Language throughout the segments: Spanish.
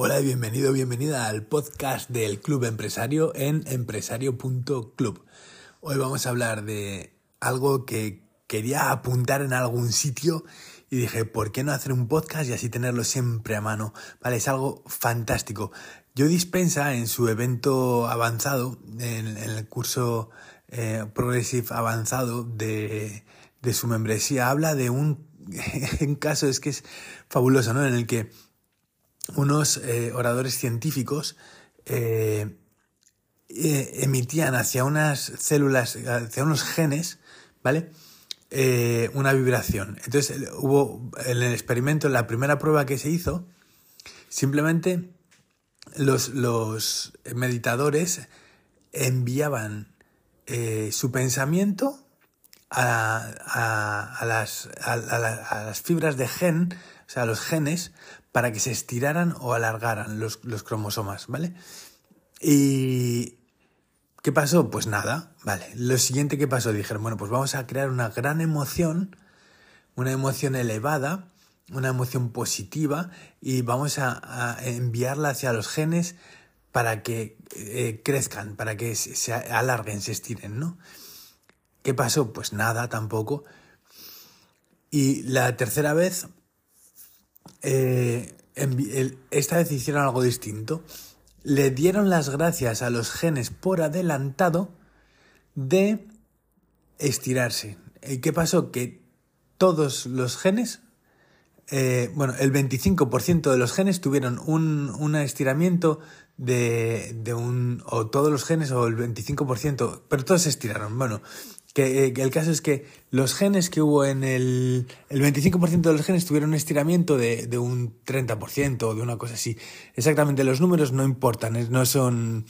Hola y bienvenido, bienvenida al podcast del Club Empresario en empresario.club. Hoy vamos a hablar de algo que quería apuntar en algún sitio y dije, ¿por qué no hacer un podcast y así tenerlo siempre a mano? Vale, es algo fantástico. Yo dispensa en su evento avanzado, en, el curso eh, Progressive avanzado de, de su membresía, habla de un, en caso es que es fabuloso, ¿no? En el que unos eh, oradores científicos eh, eh, emitían hacia unas células, hacia unos genes, ¿vale? una vibración. Entonces hubo en el experimento, en la primera prueba que se hizo, simplemente los, los meditadores enviaban su pensamiento a, a, las, a, las, fibras de gen, o sea, a los genes, para que se estiraran o alargaran los, los cromosomas, ¿vale? Y... ¿Qué pasó? Pues nada, vale. Lo siguiente que pasó, dijeron, bueno, pues vamos a crear una gran emoción, una emoción elevada, una emoción positiva, y vamos a, enviarla hacia los genes para que eh, crezcan, para que se alarguen, se estiren, ¿no? ¿Qué pasó? Pues nada tampoco. Y la tercera vez, eh, esta vez hicieron algo distinto. Le dieron las gracias a los genes por adelantado de estirarse. ¿Y qué pasó? Que todos los genes, eh, bueno, el 25% de los genes tuvieron un, un estiramiento de, de, un, o todos los genes o el 25%, pero todos se estiraron. Bueno, eh, que, el caso es que los genes que hubo en el... El 25% de los genes tuvieron un estiramiento de, de un 30% o de una cosa así. Exactamente, los números no importan, no son...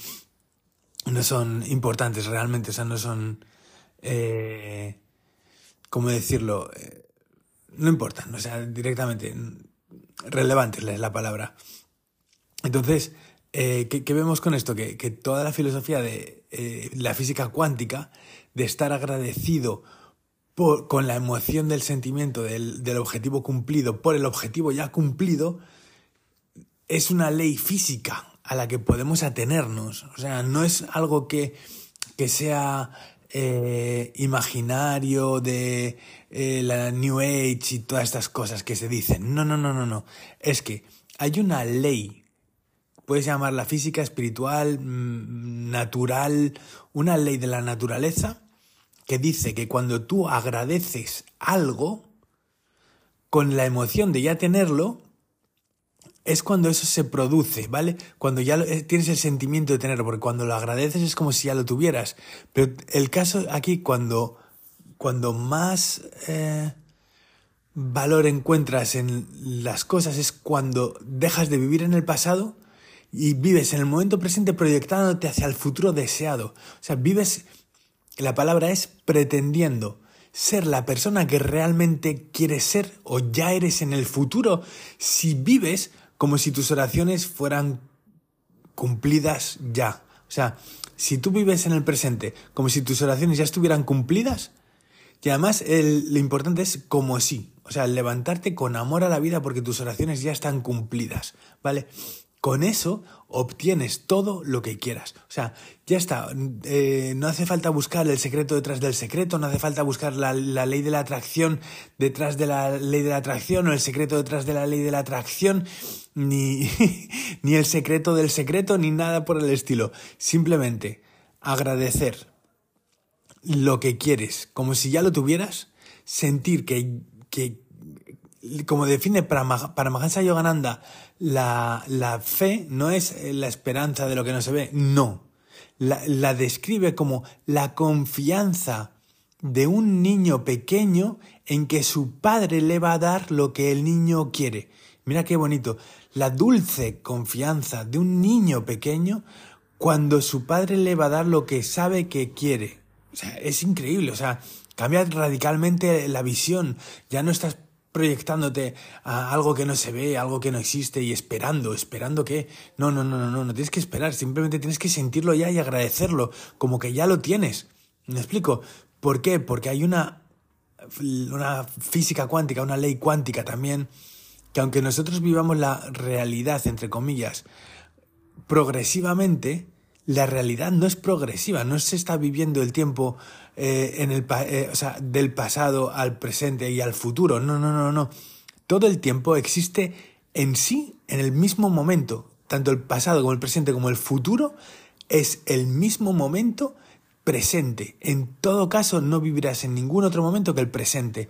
No son importantes realmente, o sea, no son... Eh, ¿Cómo decirlo? Eh, no importan, o sea, directamente relevantes es la palabra. Entonces, eh, ¿qué, vemos con esto? Que, que toda la filosofía de la física cuántica, de estar agradecido con la emoción del sentimiento del, objetivo cumplido por el objetivo ya cumplido, es una ley física a la que podemos atenernos. O sea, no es algo que, que sea eh, imaginario de la New Age y todas estas cosas que se dicen. No, no, no, no, no. Es que hay una ley puedes llamarla física, espiritual, mm, natural, una ley de la naturaleza que dice que cuando tú agradeces algo, con la emoción de ya tenerlo, es cuando eso se produce, ¿vale? Cuando ya eh, tienes el sentimiento de tenerlo, porque cuando lo agradeces es como si ya lo tuvieras. Pero el caso aquí, cuando, cuando más eh, valor encuentras en las cosas, es cuando dejas de vivir en el pasado y vives en el momento presente proyectándote hacia el futuro deseado. O sea, vives, la palabra es pretendiendo ser la persona que realmente quieres ser o ya eres en el futuro si vives como si tus oraciones fueran cumplidas ya. O sea, si tú vives en el presente como si tus oraciones ya estuvieran cumplidas, y además lo importante es como si, o sea, levantarte con amor a la vida porque tus oraciones ya están cumplidas, ¿vale? Con eso obtienes todo lo que quieras. O sea, ya está. Eh, no hace falta buscar el secreto detrás del secreto, no hace falta buscar la, ley de la atracción detrás de la ley de la atracción o el secreto detrás de la ley de la atracción, ni, ni el secreto del secreto, ni nada por el estilo. Simplemente agradecer lo que quieres, como si ya lo tuvieras, sentir que, que como define Paramahansa Yogananda, la, la fe no es la esperanza de lo que no se ve, no. La, la describe como la confianza de un niño pequeño en que su padre le va a dar lo que el niño quiere. Mira qué bonito. La dulce confianza de un niño pequeño cuando su padre le va a dar lo que sabe que quiere. O sea, es increíble. O sea, cambia radicalmente la visión. Ya no estás proyectándote a algo que no se ve, algo que no existe y esperando, esperando que... No, no, no, no, no, no tienes que esperar, simplemente tienes que sentirlo ya y agradecerlo, como que ya lo tienes. ¿Me explico? ¿Por qué? Porque hay una, una física cuántica, una ley cuántica también que aunque nosotros vivamos la realidad, entre comillas, progresivamente, la realidad no es progresiva, no se está viviendo el tiempo eh, en el, eh, o sea, del pasado al presente y al futuro, no, no, no, no. Todo el tiempo existe en sí, en el mismo momento, tanto el pasado como el presente como el futuro, es el mismo momento presente. En todo caso, no vivirás en ningún otro momento que el presente.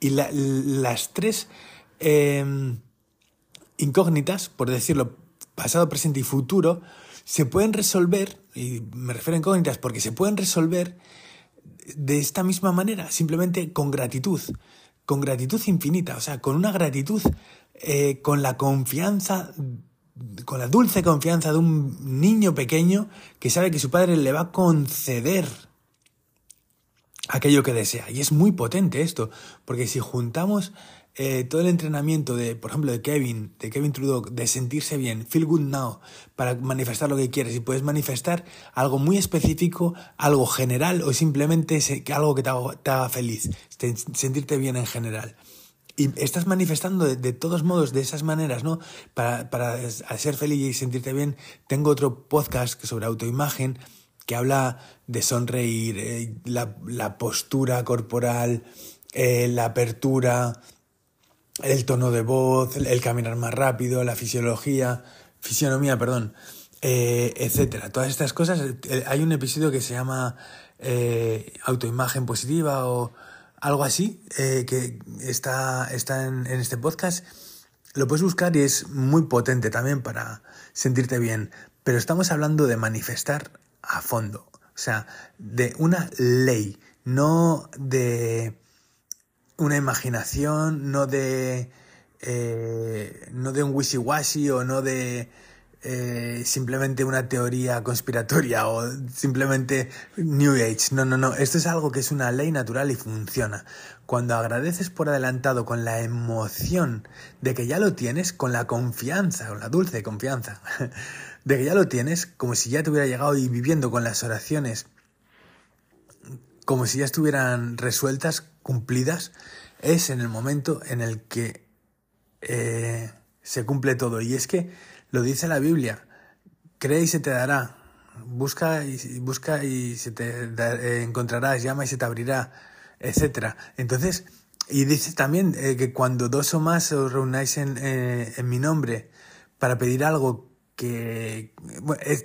Y las tres em, incógnitas, por decirlo, pasado, presente y futuro, se pueden resolver, y me refiero a incógnitas porque se pueden resolver de esta misma manera, simplemente con gratitud, con gratitud infinita, o sea, con una gratitud, eh, con la confianza con la dulce confianza de un niño pequeño que sabe que su padre le va a conceder aquello que desea. Y es muy potente esto, porque si juntamos eh, todo el entrenamiento de, por ejemplo, de Kevin, de Kevin Trudeau, de sentirse bien, feel good now, para manifestar lo que quieres, y puedes manifestar algo muy específico, algo general o simplemente algo que te haga feliz, sentirte bien en general y estás manifestando de, todos modos de esas maneras, ¿no? Para, para ser feliz y sentirte bien. Tengo otro podcast sobre autoimagen que habla de sonreír, eh, la, postura corporal, eh, la apertura, el tono de voz, el, caminar más rápido, la fisiología, fisionomía, perdón, eh, etcétera. Todas estas cosas. hay un episodio que se llama autoimagen positiva o algo así, eh, que está, está en, este podcast. Lo puedes buscar y es muy potente también para sentirte bien. Pero estamos hablando de manifestar a fondo. O sea, de una ley, no de una imaginación, no de, eh, no de un wishy-washy o no de eh, simplemente una teoría conspiratoria o simplemente New Age. No, no, no. Esto es algo que es una ley natural y funciona. Cuando agradeces por adelantado con la emoción de que ya lo tienes, con la confianza, con la dulce confianza de que ya lo tienes, como si ya te hubiera llegado y viviendo con las oraciones, como si ya estuvieran resueltas, cumplidas, es en el momento en el que eh, se cumple todo. Y es que lo dice la Biblia. Cree y se te dará. Busca y, busca y se te eh, encontrarás. Llama y se te abrirá, etcétera. Entonces, y dice también eh, que cuando dos o más os reunáis en, en mi nombre para pedir algo que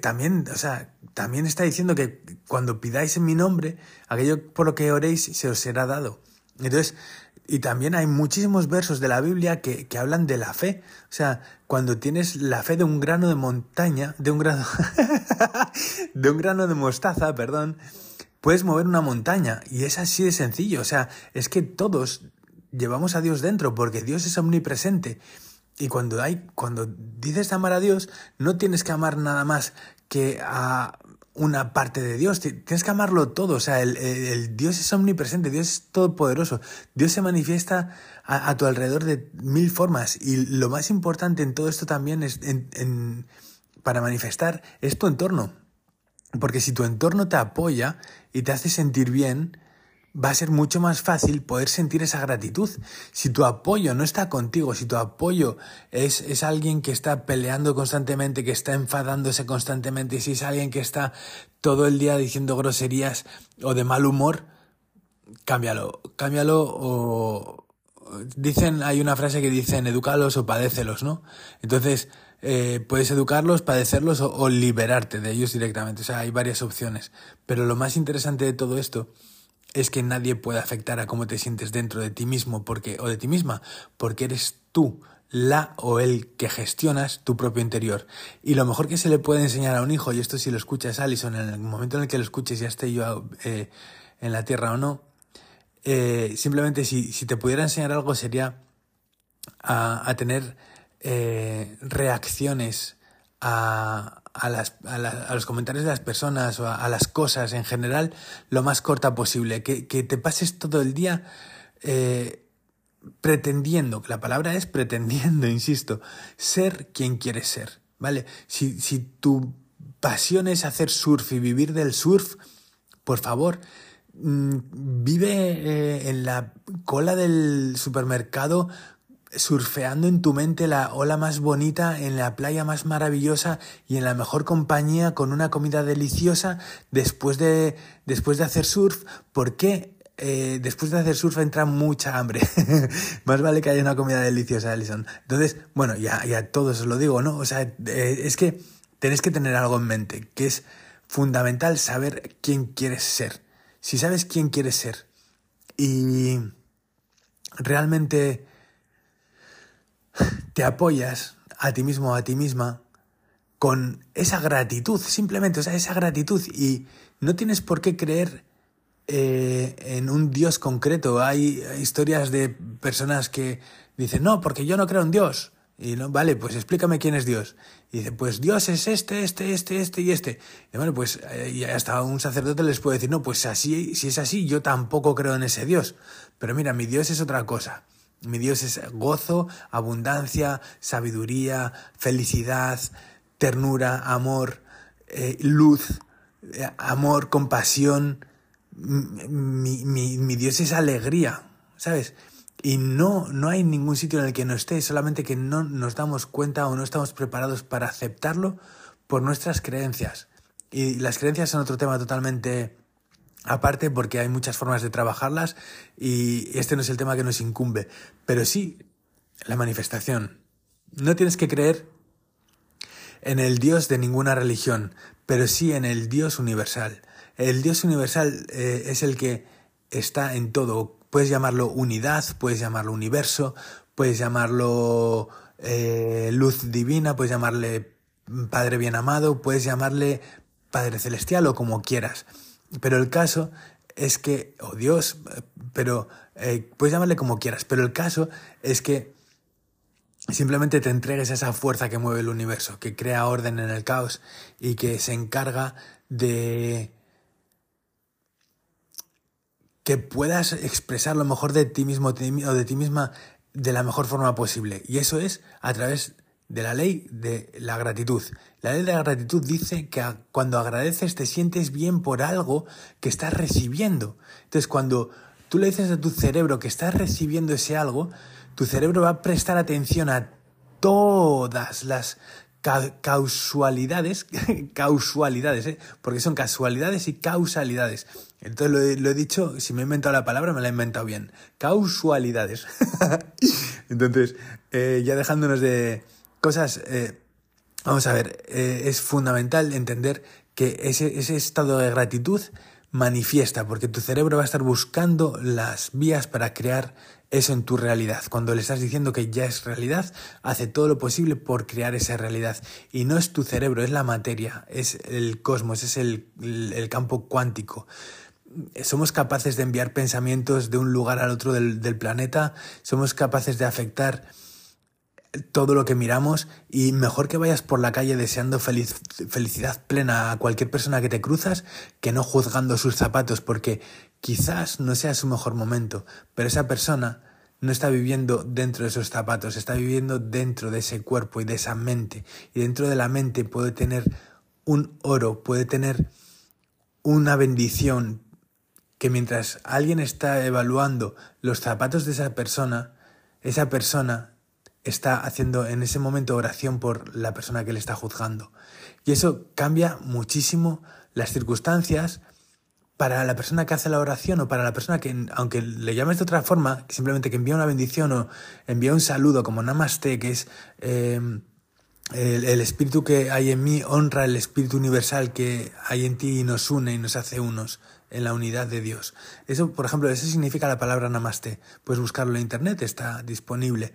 también, o sea, también está diciendo que cuando pidáis en mi nombre, aquello por lo que oréis se os será dado. Entonces, y también hay muchísimos versos de la Biblia que, que, hablan de la fe. O sea, cuando tienes la fe de un grano de montaña, de un grano, de un grano de mostaza, perdón, puedes mover una montaña. Y es así de sencillo. O sea, es que todos llevamos a Dios dentro porque Dios es omnipresente. Y cuando hay, cuando dices amar a Dios, no tienes que amar nada más que a una parte de Dios, tienes que amarlo todo, o sea, el, Dios es omnipresente, Dios es todopoderoso, Dios se manifiesta a, tu alrededor de mil formas. Y lo más importante en todo esto también es en, para manifestar es tu entorno, porque si tu entorno te apoya y te hace sentir bien, va a ser mucho más fácil poder sentir esa gratitud. Si tu apoyo no está contigo, si tu apoyo es, es alguien que está peleando constantemente, que está enfadándose constantemente, si es alguien que está todo el día diciendo groserías o de mal humor, cámbialo, cámbialo o dicen, hay una frase que dicen edúcalos o padécelos, ¿no? Entonces, eh, puedes educarlos, padecerlos o, o liberarte de ellos directamente. O sea, hay varias opciones. Pero lo más interesante de todo esto es que nadie puede afectar a cómo te sientes dentro de ti mismo porque, o de ti misma, porque eres tú la o el que gestionas tu propio interior. Y lo mejor que se le puede enseñar a un hijo, y esto si lo escuchas Alison, en el momento en el que lo escuches, ya esté yo eh, en la tierra o no, eh, simplemente si, si, te pudiera enseñar algo sería a, tener eh, reacciones a, a, las, a, los comentarios de las personas o a, las cosas en general lo más corta posible. Que, que te pases todo el día eh, pretendiendo, que la palabra es pretendiendo, insisto, ser quien quieres ser. ¿Vale? Si, si tu pasión es hacer surf y vivir del surf, por favor, mm, vive eh, en la cola del supermercado surfeando en tu mente la ola más bonita, en la playa más maravillosa y en la mejor compañía con una comida deliciosa después de, después de hacer surf. ¿Por qué? Eh, después de hacer surf entra mucha hambre. Más vale que haya una comida deliciosa, Alison. Entonces, bueno, ya, ya todos lo digo, ¿no? O sea, eh, es que tenéis que tener algo en mente, que es fundamental saber quién quieres ser. Si sabes quién quieres ser y realmente te apoyas a ti mismo a ti misma con esa gratitud, simplemente, o sea, esa gratitud y no tienes por qué creer eh, en un Dios concreto. Hay historias de personas que dicen, no, porque yo no creo en Dios. Y no, vale, pues explícame quién es Dios. Y dice, pues Dios es este, este, este, este y este. Y bueno, pues eh, y hasta un sacerdote les puede decir, no, pues así, si es así, yo tampoco creo en ese Dios. Pero mira, mi Dios es otra cosa. Mi Dios es gozo, abundancia, sabiduría, felicidad, ternura, amor, eh, luz, eh, amor, compasión. Mi, mi, Dios es alegría, ¿sabes? Y no, no hay ningún sitio en el que no esté, solamente que no nos damos cuenta o no estamos preparados para aceptarlo por nuestras creencias. Y las creencias son otro tema totalmente aparte porque hay muchas formas de trabajarlas y este no es el tema que nos incumbe, pero sí la manifestación. No tienes que creer en el Dios de ninguna religión, pero sí en el Dios universal. El Dios universal eh, es el que está en todo. Puedes llamarlo unidad, puedes llamarlo universo, puedes llamarlo eh, luz divina, puedes llamarle Padre bien amado, puedes llamarle Padre celestial o como quieras. Pero el caso es que, o oh Dios, pero eh, puedes llamarle como quieras, pero el caso es que simplemente te entregues a esa fuerza que mueve el universo, que crea orden en el caos y que se encarga de que puedas expresar lo mejor de ti mismo o de ti misma de la mejor forma posible. Y eso es a través de la ley de la gratitud. La ley de la gratitud dice que cuando agradeces te sientes bien por algo que estás recibiendo. Entonces, cuando tú le dices a tu cerebro que estás recibiendo ese algo, tu cerebro va a prestar atención a todas las causalidades, causalidades, ¿eh? porque son casualidades y causalidades. Entonces lo he, dicho, si me he inventado la palabra, me la he inventado bien. Causalidades. Entonces, eh, ya dejándonos de cosas, eh, vamos a ver, eh, es fundamental entender que ese, ese estado de gratitud manifiesta, porque tu cerebro va a estar buscando las vías para crear eso en tu realidad. Cuando le estás diciendo que ya es realidad, hace todo lo posible por crear esa realidad. Y no es tu cerebro, es la materia, es el cosmos, es el, campo cuántico. Somos capaces de enviar pensamientos de un lugar al otro del, del planeta, somos capaces de afectar todo lo que miramos y mejor que vayas por la calle deseando felicidad plena a cualquier persona que te cruzas que no juzgando sus zapatos porque quizás no sea su mejor momento, pero esa persona no está viviendo dentro de esos zapatos, está viviendo dentro de ese cuerpo y de esa mente. Y dentro de la mente puede tener un oro, puede tener una bendición que mientras alguien está evaluando los zapatos de esa persona, esa persona está haciendo en ese momento oración por la persona que le está juzgando. Y eso cambia muchísimo las circunstancias para la persona que hace la oración o para la persona que, aunque le llames de otra forma, simplemente que envía una bendición o envía un saludo como Namaste, que es em, el, el, espíritu que hay en mí, honra el espíritu universal que hay en ti y nos une y nos hace unos en la unidad de Dios. Eso, por ejemplo, eso significa la palabra Namaste. Puedes buscarlo en internet, está disponible.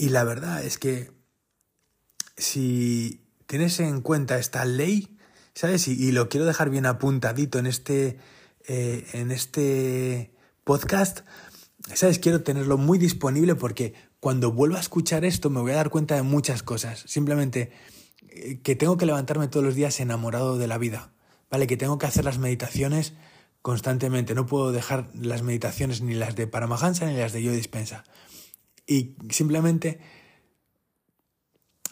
Y la verdad es que si tienes en cuenta esta ley, ¿sabes? Y, lo quiero dejar bien apuntadito en este, eh, en este podcast, ¿sabes? Quiero tenerlo muy disponible porque cuando vuelva a escuchar esto me voy a dar cuenta de muchas cosas. Simplemente eh, que tengo que levantarme todos los días enamorado de la vida, ¿vale? Que tengo que hacer las meditaciones constantemente. No puedo dejar las meditaciones ni las de Paramahansa ni las de Yo Dispensa y simplemente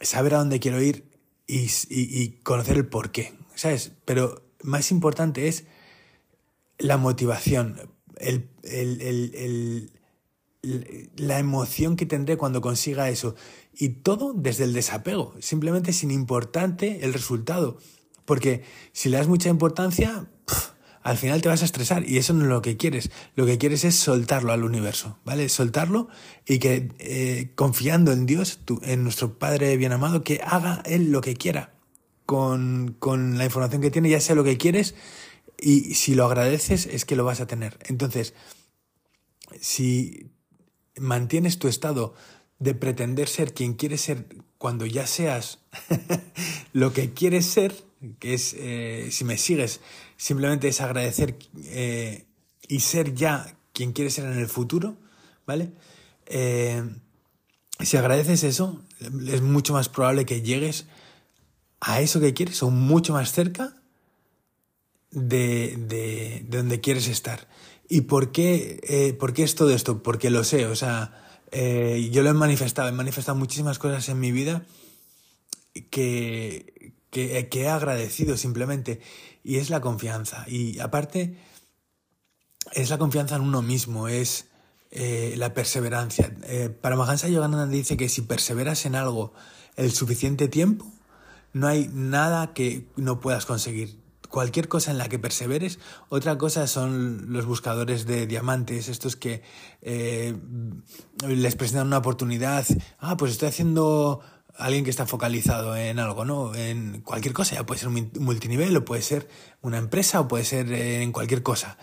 saber a dónde quiero ir y, conocer el por qué, ¿sabes? Pero más importante es la motivación, el, la emoción que tendré cuando consiga eso. Y todo desde el desapego, simplemente sin importante el resultado. Porque si le das mucha importancia, al final te vas a estresar y eso no es lo que quieres. Lo que quieres es soltarlo al universo, ¿vale? Soltarlo y que eh, confiando en Dios, en nuestro Padre bien amado, que haga Él lo que quiera con, con la información que tiene, ya sea lo que quieres y si lo agradeces es que lo vas a tener. Entonces, si mantienes tu estado de pretender ser quien quieres ser cuando ya seas lo que quieres ser, que es, eh, si me sigues, simplemente es agradecer eh, y ser ya quien quieres ser en el futuro, ¿vale? Eh, si agradeces eso, es mucho más probable que llegues a eso que quieres o mucho más cerca de, de, de donde quieres estar. ¿Y por qué, por qué es todo esto? Porque lo sé, o sea, yo lo he manifestado, he manifestado muchísimas cosas en mi vida que, que, he agradecido simplemente, y es la confianza. Y aparte, es la confianza en uno mismo, es eh, la perseverancia. para Mahansa Yogananda dice que si perseveras en algo el suficiente tiempo, no hay nada que no puedas conseguir cualquier cosa en la que perseveres. Otra cosa son los buscadores de diamantes, estos que eh, les presentan una oportunidad. Ah, pues estoy haciendo alguien que está focalizado en algo, ¿no? En cualquier cosa, ya puede ser un multinivel, o puede ser una empresa, o puede ser en cualquier cosa.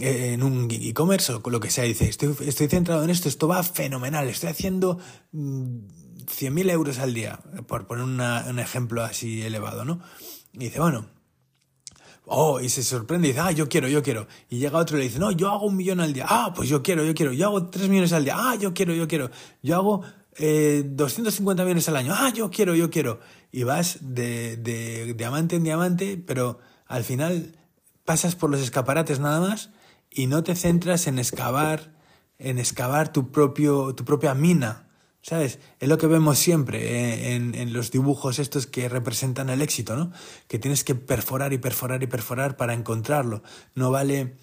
Eh, en un e-commerce o lo que sea, dice, estoy, estoy centrado en esto, esto va fenomenal, estoy haciendo 100.000 mm, euros al día, por poner un ejemplo así elevado, ¿no? Y dice, bueno, Oh, y se sorprende y dice, ah, yo quiero, yo quiero. Y llega otro y le dice, no, yo hago un millón al día. Ah, pues yo quiero, yo quiero. Yo hago tres millones al día. Ah, yo quiero, yo quiero. Yo hago eh, 250 millones al año. Ah, yo quiero, yo quiero. Y vas de, diamante en diamante, pero al final pasas por los escaparates nada más y no te centras en excavar, en excavar tu, propio, tu propia mina ¿Sabes? Es lo que vemos siempre eh, en, los dibujos estos que representan el éxito, ¿no? Que tienes que perforar y perforar y perforar para encontrarlo. No vale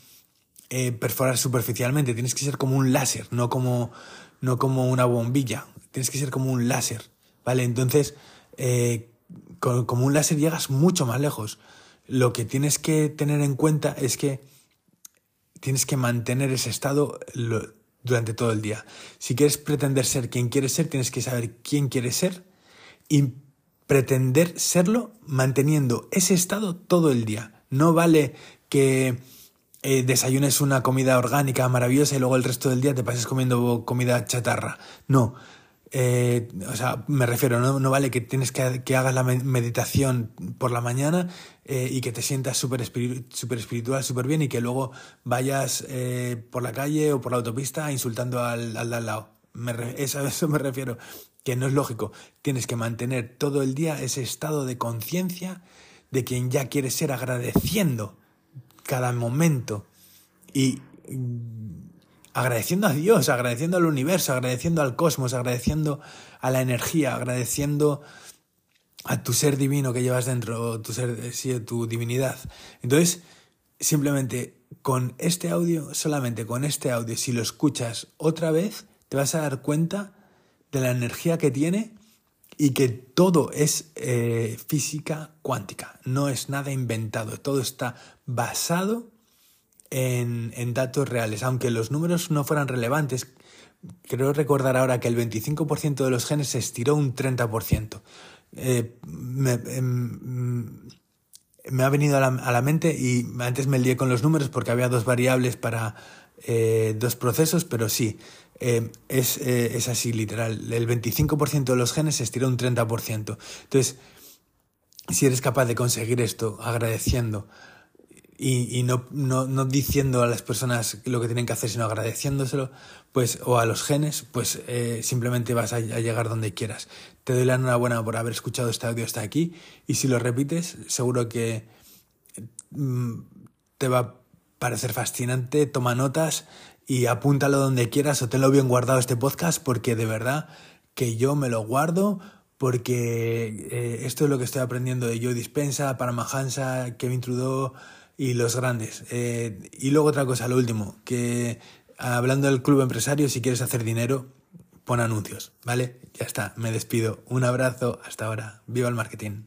eh, perforar superficialmente, tienes que ser como un láser, no como, no como una bombilla. Tienes que ser como un láser, ¿vale? Entonces, eh, como un láser llegas mucho más lejos. Lo que tienes que tener en cuenta es que tienes que mantener ese estado durante todo el día. Si quieres pretender ser quien quieres ser, tienes que saber quién quieres ser y pretender serlo manteniendo ese estado todo el día. No vale que eh, desayunes una comida orgánica maravillosa y luego el resto del día te pases comiendo comida chatarra. No, eh, o sea, me refiero, no, vale que tienes que, que, hagas la meditación por la mañana eh, y que te sientas súper super espiritual, súper bien y que luego vayas eh, por la calle o por la autopista insultando al, al lado. Me eso, a eso me refiero, que no es lógico. Tienes que mantener todo el día ese estado de conciencia de quien ya quieres ser agradeciendo cada momento y agradeciendo a Dios, agradeciendo al universo, agradeciendo al cosmos, agradeciendo a la energía, agradeciendo a tu ser divino que llevas dentro, tu ser, sí, tu divinidad. Entonces, simplemente con este audio, solamente con este audio, si lo escuchas otra vez, te vas a dar cuenta de la energía que tiene y que todo es eh, física cuántica, no es nada inventado, todo está basado en, datos reales, aunque los números no fueran relevantes. Creo recordar ahora que el 25% de los genes se estiró un 30%. Eh, em, me, ha venido a la, mente y antes me lié con los números porque había dos variables para eh, dos procesos, pero sí, eh, es, es, así literal. El 25% de los genes se estiró un 30%. Entonces, si eres capaz de conseguir esto agradeciendo y, y no, no, no, diciendo a las personas lo que tienen que hacer, sino agradeciéndoselo, pues, o a los genes, pues eh, simplemente vas a, llegar donde quieras. Te doy la enhorabuena por haber escuchado este audio hasta aquí y si lo repites, seguro que mm, te va a parecer fascinante, toma notas y apúntalo donde quieras o tenlo bien guardado este podcast porque de verdad que yo me lo guardo porque eh, esto es lo que estoy aprendiendo de Joe Dispensa, Paramahansa, Kevin Trudeau, y los grandes. Eh, y luego otra cosa, lo último, que hablando del club empresario, si quieres hacer dinero, pon anuncios, ¿vale? Ya está, me despido. Un abrazo, hasta ahora. Viva el marketing.